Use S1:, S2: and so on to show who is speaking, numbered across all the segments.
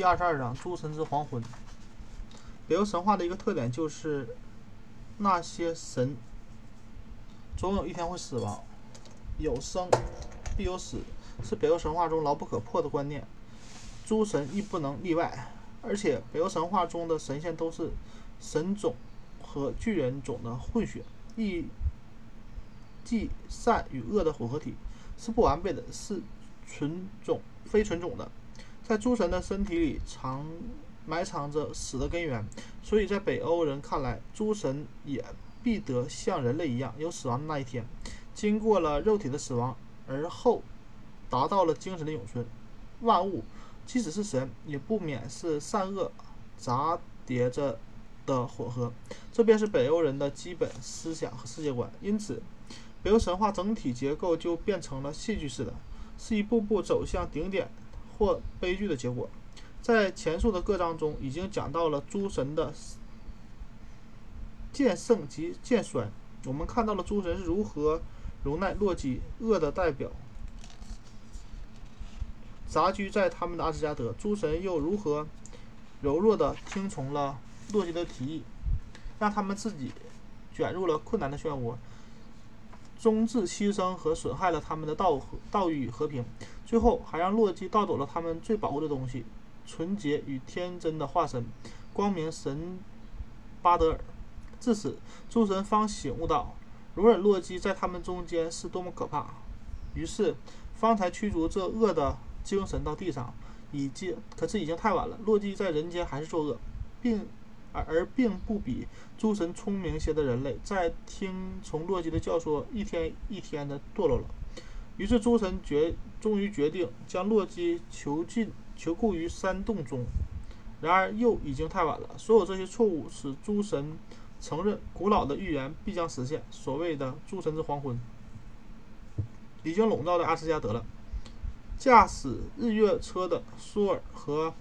S1: 第二十二章诸神之黄昏。北欧神话的一个特点就是，那些神总有一天会死亡，有生必有死，是北欧神话中牢不可破的观念。诸神亦不能例外，而且北欧神话中的神仙都是神种和巨人种的混血，亦即善与恶的混合体，是不完备的，是纯种非纯种的。在诸神的身体里藏埋藏着死的根源，所以在北欧人看来，诸神也必得像人类一样有死亡的那一天，经过了肉体的死亡，而后达到了精神的永存。万物即使是神，也不免是善恶杂叠着的混合，这便是北欧人的基本思想和世界观。因此，北欧神话整体结构就变成了戏剧式的，是一步步走向顶点或悲剧的结果。在前述的各章中，已经讲到了诸神的渐盛及渐衰。我们看到了诸神是如何容纳洛基恶的代表杂居在他们的阿斯加德，诸神又如何柔弱的听从了洛基的提议，让他们自己卷入了困难的漩涡，终至牺牲和损害了他们的道和道义与和平，最后还让洛基盗走了他们最宝贵的东西——纯洁与天真的化身——光明神巴德尔。至此，诸神方醒悟到，容忍洛基在他们中间是多么可怕，于是方才驱逐这恶的精神到地上。已经，可是已经太晚了。洛基在人间还是作恶，并而而并不比诸神聪明些的人类，在听从洛基的教唆，一天一天的堕落了。于是诸神决终于决定将洛基囚禁囚固于山洞中。然而又已经太晚了。所有这些错误使诸神承认古老的预言必将实现，所谓的诸神之黄昏已经笼罩在阿斯加德了。驾驶日月车的苏尔和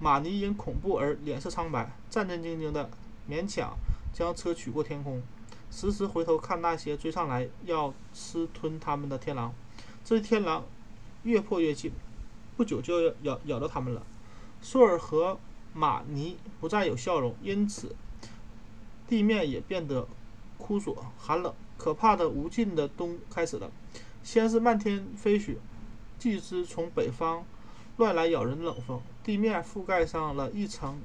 S1: 马尼因恐怖而脸色苍白，战战兢兢地勉强将车取过天空，时时回头看那些追上来要吃吞他们的天狼。这些天狼越破越近，不久就要咬咬到他们了。苏尔和马尼不再有笑容，因此地面也变得枯索、寒冷。可怕的无尽的冬开始了，先是漫天飞雪，继之从北方乱来咬人的冷风，地面覆盖上了一层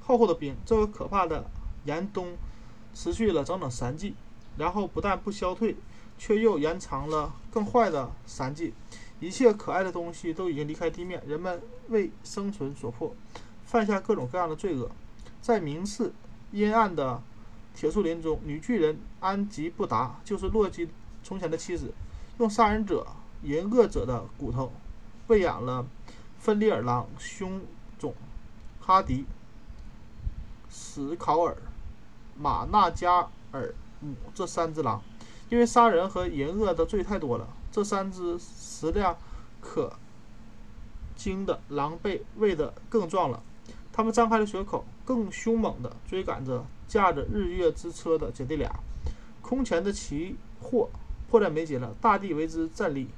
S1: 厚厚的冰。这个可怕的严冬持续了整整三季，然后不但不消退，却又延长了更坏的三季。一切可爱的东西都已经离开地面，人们为生存所迫，犯下各种各样的罪恶。在明次阴暗的铁树林中，女巨人安吉布达就是洛基从前的妻子，用杀人者、淫恶者的骨头喂养了芬利尔狼兄种哈迪、史考尔、马纳加尔姆这三只狼。因为杀人和淫恶的罪太多了，这三只食量可惊的狼被喂得更壮了。他们张开了血口，更凶猛地追赶着驾着日月之车的姐弟俩。空前的奇祸迫在眉睫了，大地为之战栗，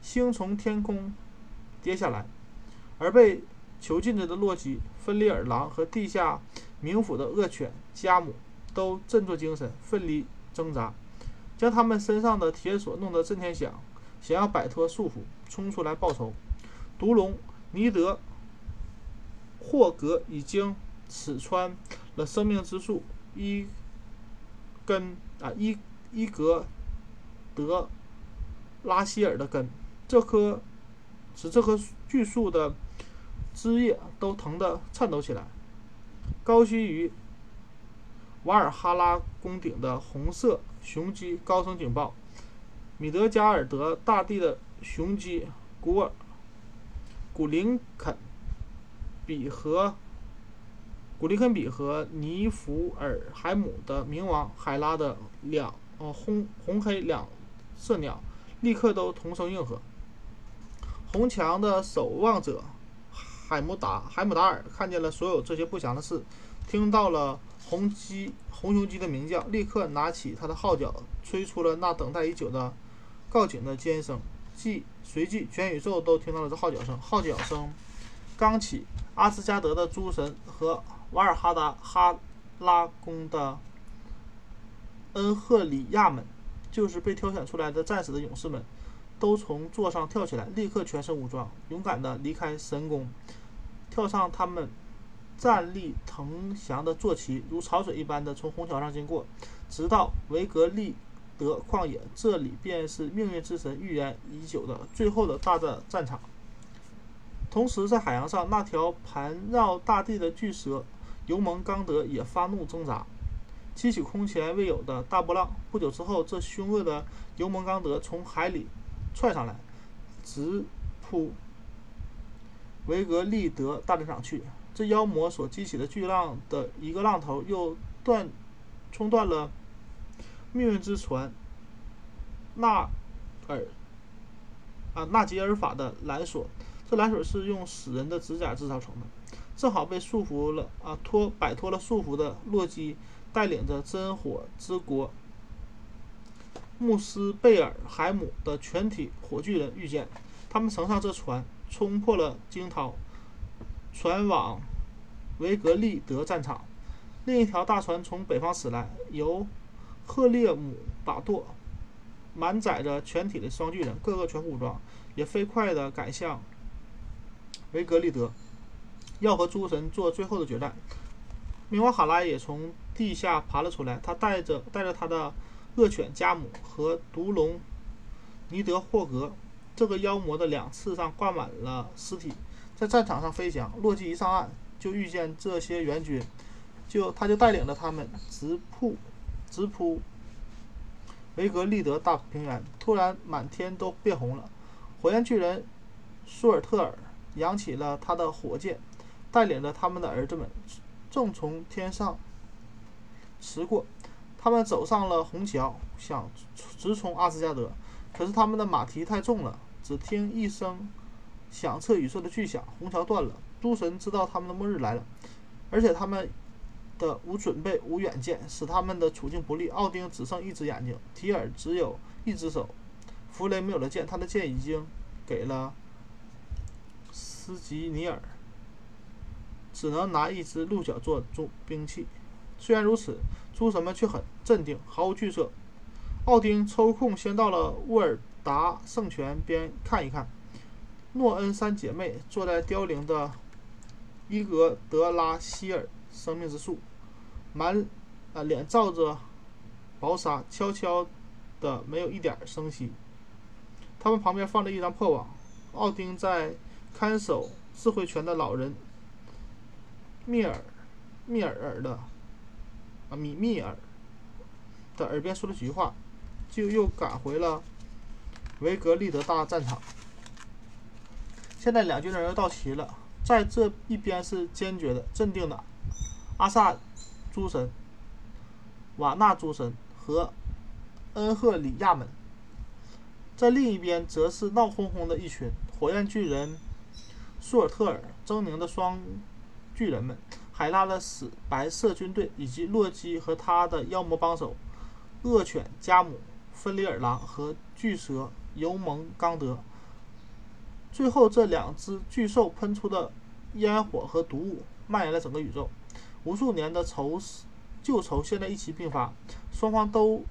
S1: 星从天空跌下来，而被囚禁着的洛基、芬利尔狼和地下冥府的恶犬加姆都振作精神，奋力挣扎。将他们身上的铁锁弄得震天响，想要摆脱束缚，冲出来报仇。毒龙尼德霍格已经刺穿了生命之树伊根啊伊伊格德拉希尔的根，这棵使这棵巨树的枝叶都疼得颤抖起来。高须于瓦尔哈拉宫顶的红色雄鸡高声警报，米德加尔德大地的雄鸡古尔古林肯比和古林肯比和尼福尔海姆的冥王海拉的两呃红红黑两色鸟立刻都同声应和。红墙的守望者海姆达海姆达尔看见了所有这些不祥的事，听到了。红鸡红雄鸡的鸣叫，立刻拿起他的号角，吹出了那等待已久的告警的尖声。即随即，全宇宙都听到了这号角声。号角声刚起阿斯加德的诸神和瓦尔哈达哈拉宫的恩赫里亚们，就是被挑选出来的战士的勇士们，都从座上跳起来，立刻全身武装，勇敢地离开神宫，跳上他们站立腾翔的坐骑，如潮水一般的从虹桥上经过，直到维格利德旷野。这里便是命运之神预言已久的最后的大战战场。同时，在海洋上，那条盘绕大地的巨蛇尤蒙刚德也发怒挣扎，激起空前未有的大波浪。不久之后，这凶恶的尤蒙刚德从海里窜上来，直扑维格利德大战场去。这妖魔所激起的巨浪的一个浪头，又断冲断了命运之船纳尔啊纳吉尔法的缆索。这蓝水是用死人的指甲制造成的，正好被束缚了啊脱摆脱了束缚的洛基带领着真火之国穆斯贝尔海姆的全体火炬人遇见，他们乘上这船，冲破了惊涛，船往维格利德战场。另一条大船从北方驶来，由赫列姆把舵，满载着全体的双巨人，个个全副武装，也飞快地赶向。维格利德要和诸神做最后的决战。冥王哈拉也从地下爬了出来，他带着带着他的恶犬加姆和毒龙尼德霍格。这个妖魔的两翅上挂满了尸体，在战场上飞翔。洛基一上岸，就遇见这些援军，就他就带领着他们直扑直扑维格利德大平原。突然，满天都变红了，火焰巨人舒尔特尔。扬起了他的火箭，带领着他们的儿子们，正从天上驰过。他们走上了虹桥，想直冲阿斯加德。可是他们的马蹄太重了，只听一声响彻宇宙的巨响，虹桥断了。诸神知道他们的末日来了，而且他们的无准备、无远见，使他们的处境不利。奥丁只剩一只眼睛，提尔只有一只手，弗雷没有了剑，他的剑已经给了。斯吉尼尔只能拿一只鹿角做重兵器。虽然如此，诸神们却很镇定，毫无惧色。奥丁抽空先到了沃尔达圣泉边看一看。诺恩三姐妹坐在凋零的伊格德拉希尔生命之树，满啊脸罩着薄纱，悄悄的没有一点声息。他们旁边放着一张破网。奥丁在。看守智慧泉的老人密尔密尔尔的啊米密尔的耳边说了几句话，就又赶回了维格利德大战场。现在两军人又到齐了，在这一边是坚决的、镇定的阿萨诸神、瓦纳诸神和恩赫里亚们，在另一边则是闹哄哄的一群火焰巨人。舒尔特尔、狰狞的双巨人们，海拉的死白色军队，以及洛基和他的妖魔帮手恶犬加姆、芬里尔狼和巨蛇尤蒙刚德。最后，这两只巨兽喷出的烟火和毒雾蔓延了整个宇宙，无数年的仇旧仇现在一起并发，双方都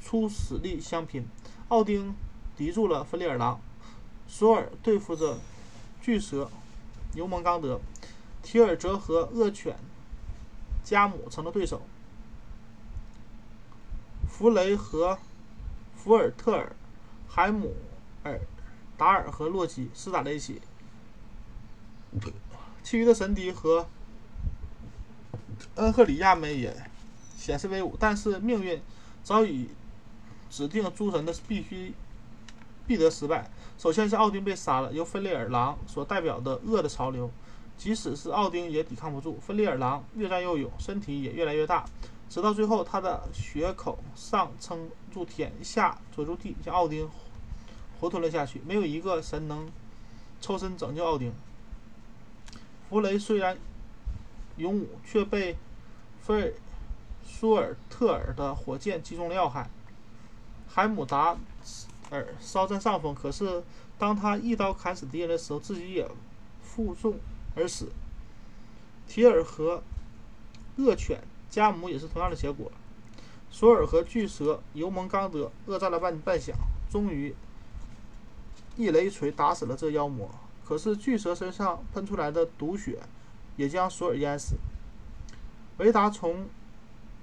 S1: 出死力相拼。奥丁敌住了芬里尔狼，索尔对付着。巨蛇尤蒙刚德，提尔则和恶犬加姆成了对手。弗雷和福尔特尔、海姆尔达尔和洛基厮打在一起。其余的神敌和恩赫里亚们也显示威武，但是命运早已指定诸神的必须必得失败。首先是奥丁被杀了，由芬利尔狼所代表的恶的潮流，即使是奥丁也抵抗不住。芬利尔狼越战越勇，身体也越来越大，直到最后，他的血口上撑住天，下捉住地，将奥丁活吞了下去。没有一个神能抽身拯救奥丁。弗雷虽然勇武，却被菲尔舒尔特尔的火箭击中了要害。海姆达。尔稍占上风，可是当他一刀砍死敌人的时候，自己也负重而死。提尔和恶犬加姆也是同样的结果。索尔和巨蛇尤蒙刚德恶战了半半晌，终于一雷锤打死了这妖魔。可是巨蛇身上喷出来的毒血也将索尔淹死。维达从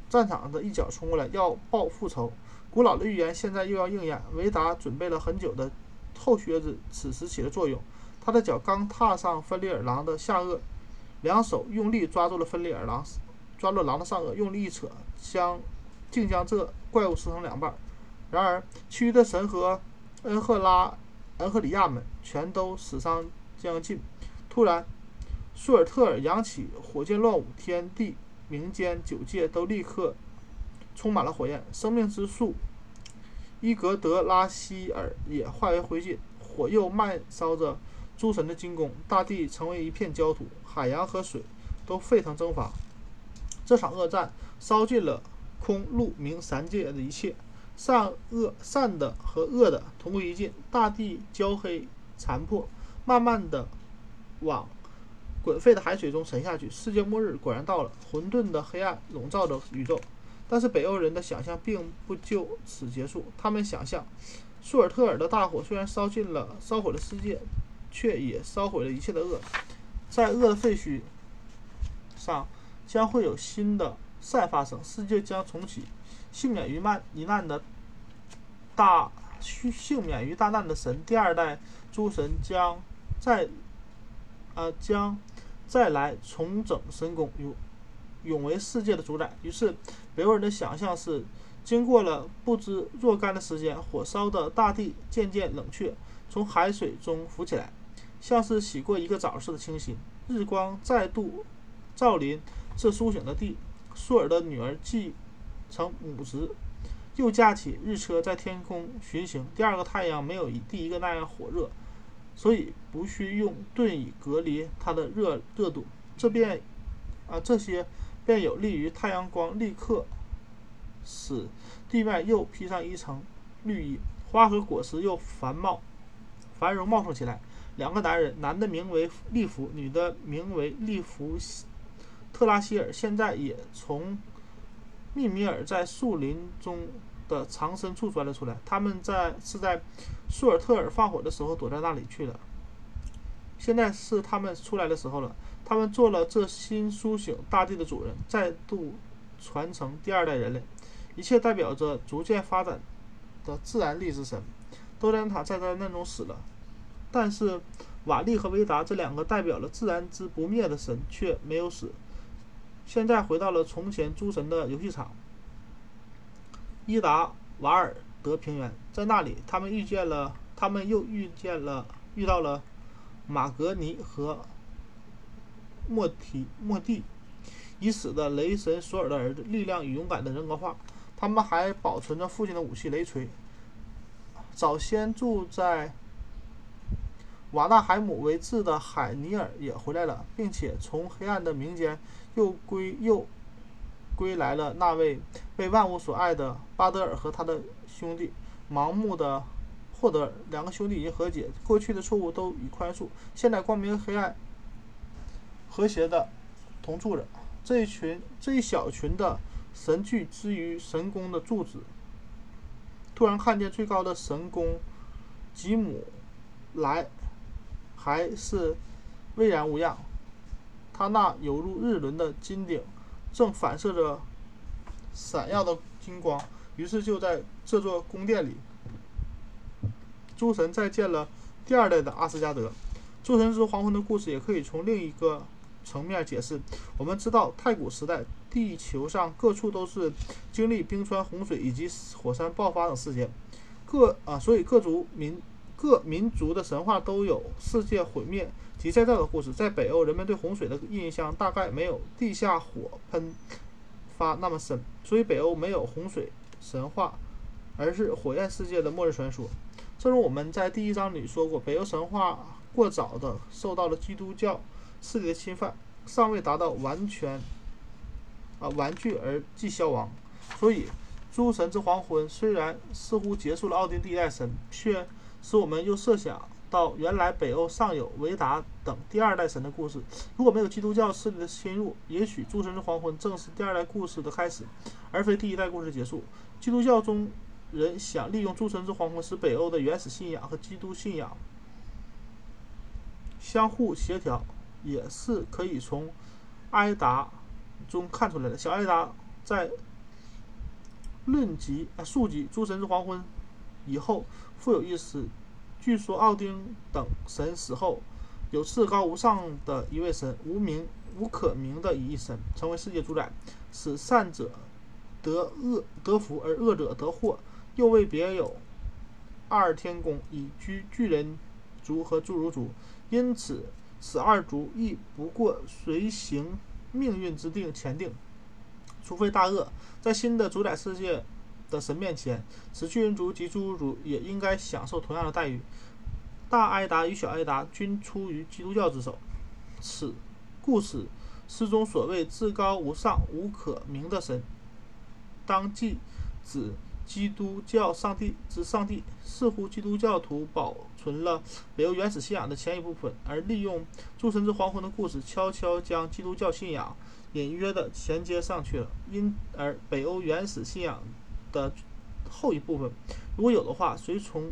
S1: 战场的一脚冲过来，要报复仇。古老的预言现在又要应验。维达准备了很久的厚靴子此时起了作用。他的脚刚踏上芬里尔狼的下颚，两手用力抓住了芬里尔狼，抓住狼的上颚，用力一扯，将竟将这怪物撕成两半。然而，其余的神和恩赫拉、恩赫里亚们全都死伤将近。突然，舒尔特尔扬起火箭乱舞，天地冥间九界都立刻充满了火焰。生命之树伊格德拉希尔也化为灰烬，火又漫烧着。诸神的进攻，大地成为一片焦土，海洋和水都沸腾蒸发。这场恶战烧尽了空、陆、冥三界的一切，善恶、善的和恶的同归于尽，大地焦黑残破，慢慢的往滚沸的海水中沉下去。世界末日果然到了，混沌的黑暗笼罩着宇宙。但是北欧人的想象并不就此结束，他们想象，舒尔特尔的大火虽然烧尽了、烧毁了世界。却也烧毁了一切的恶，在恶的废墟上将会有新的善发生，世界将重启。幸免于难一难的大幸免于大难的神第二代诸神将再啊将再来重整神宫，永永为世界的主宰。于是北欧人的想象是：经过了不知若干的时间，火烧的大地渐渐冷却，从海水中浮起来。像是洗过一个澡似的清新，日光再度照临这苏醒的地。舒尔的女儿继承母职，又驾起日车在天空巡行。第二个太阳没有第一个那样火热，所以不需用盾以隔离它的热热度。这便啊，这些便有利于太阳光立刻使地面又披上一层绿衣，花和果实又繁茂繁荣茂盛起来。两个男人，男的名为利弗，女的名为利弗特拉希尔，现在也从密米尔在树林中的藏身处钻了出来。他们在是在舒尔特尔放火的时候躲在那里去的。现在是他们出来的时候了。他们做了这新苏醒大地的主人，再度传承第二代人类。一切代表着逐渐发展的自然力之神。多兰塔在灾难中死了。但是，瓦利和维达这两个代表了自然之不灭的神却没有死。现在回到了从前诸神的游戏场——伊达瓦尔德平原，在那里，他们遇见了，他们又遇见了，遇到了马格尼和莫提莫蒂，已死的雷神索尔的儿子，力量与勇敢的人格化。他们还保存着父亲的武器雷锤。早先住在。瓦纳海姆为质的海尼尔也回来了，并且从黑暗的冥间又归又归来了那位被万物所爱的巴德尔和他的兄弟盲目的霍德尔。两个兄弟已经和解，过去的错误都已宽恕，现在光明黑暗和谐的同住着。这一群这一小群的神聚之于神宫的柱子，突然看见最高的神宫吉姆来。还是巍然无恙，他那犹如日轮的金顶正反射着闪耀的金光。于是就在这座宫殿里，诸神再见了第二代的阿斯加德。诸神之黄昏的故事也可以从另一个层面解释。我们知道，太古时代地球上各处都是经历冰川、洪水以及火山爆发等事件，各啊，所以各族民。各民族的神话都有世界毁灭及再造的故事。在北欧，人们对洪水的印象大概没有地下火喷发那么深，所以北欧没有洪水神话，而是火焰世界的末日传说。正如我们在第一章里说过，北欧神话过早的受到了基督教势力的侵犯，尚未达到完全啊玩具而即消亡。所以，诸神之黄昏虽然似乎结束了奥丁第一代神，却使我们又设想到原来北欧尚有维达等第二代神的故事。如果没有基督教势力的侵入，也许诸神之黄昏正是第二代故事的开始，而非第一代故事结束。基督教中人想利用诸神之黄昏，使北欧的原始信仰和基督信仰相互协调，也是可以从埃达中看出来的。小埃达在论及啊述及诸神之黄昏以后，富有意思。据说奥丁等神死后，有至高无上的一位神，无名无可名的一神，成为世界主宰，使善者得恶得福，而恶者得祸。又为别有二天宫，以居巨人族和侏儒族，因此此二族亦不过随行命运之定前定，除非大恶，在新的主宰世界。的神面前，此巨人族及侏儒族也应该享受同样的待遇。大埃达与小埃达均出于基督教之手，此故此诗中所谓至高无上、无可名的神，当即指基督教上帝之上帝。似乎基督教徒保存了北欧原始信仰的前一部分，而利用诸神之黄昏的故事，悄悄将基督教信仰隐约地衔接上去了。因而北欧原始信仰。的后一部分，如果有的话，随从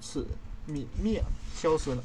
S1: 此泯灭消失了。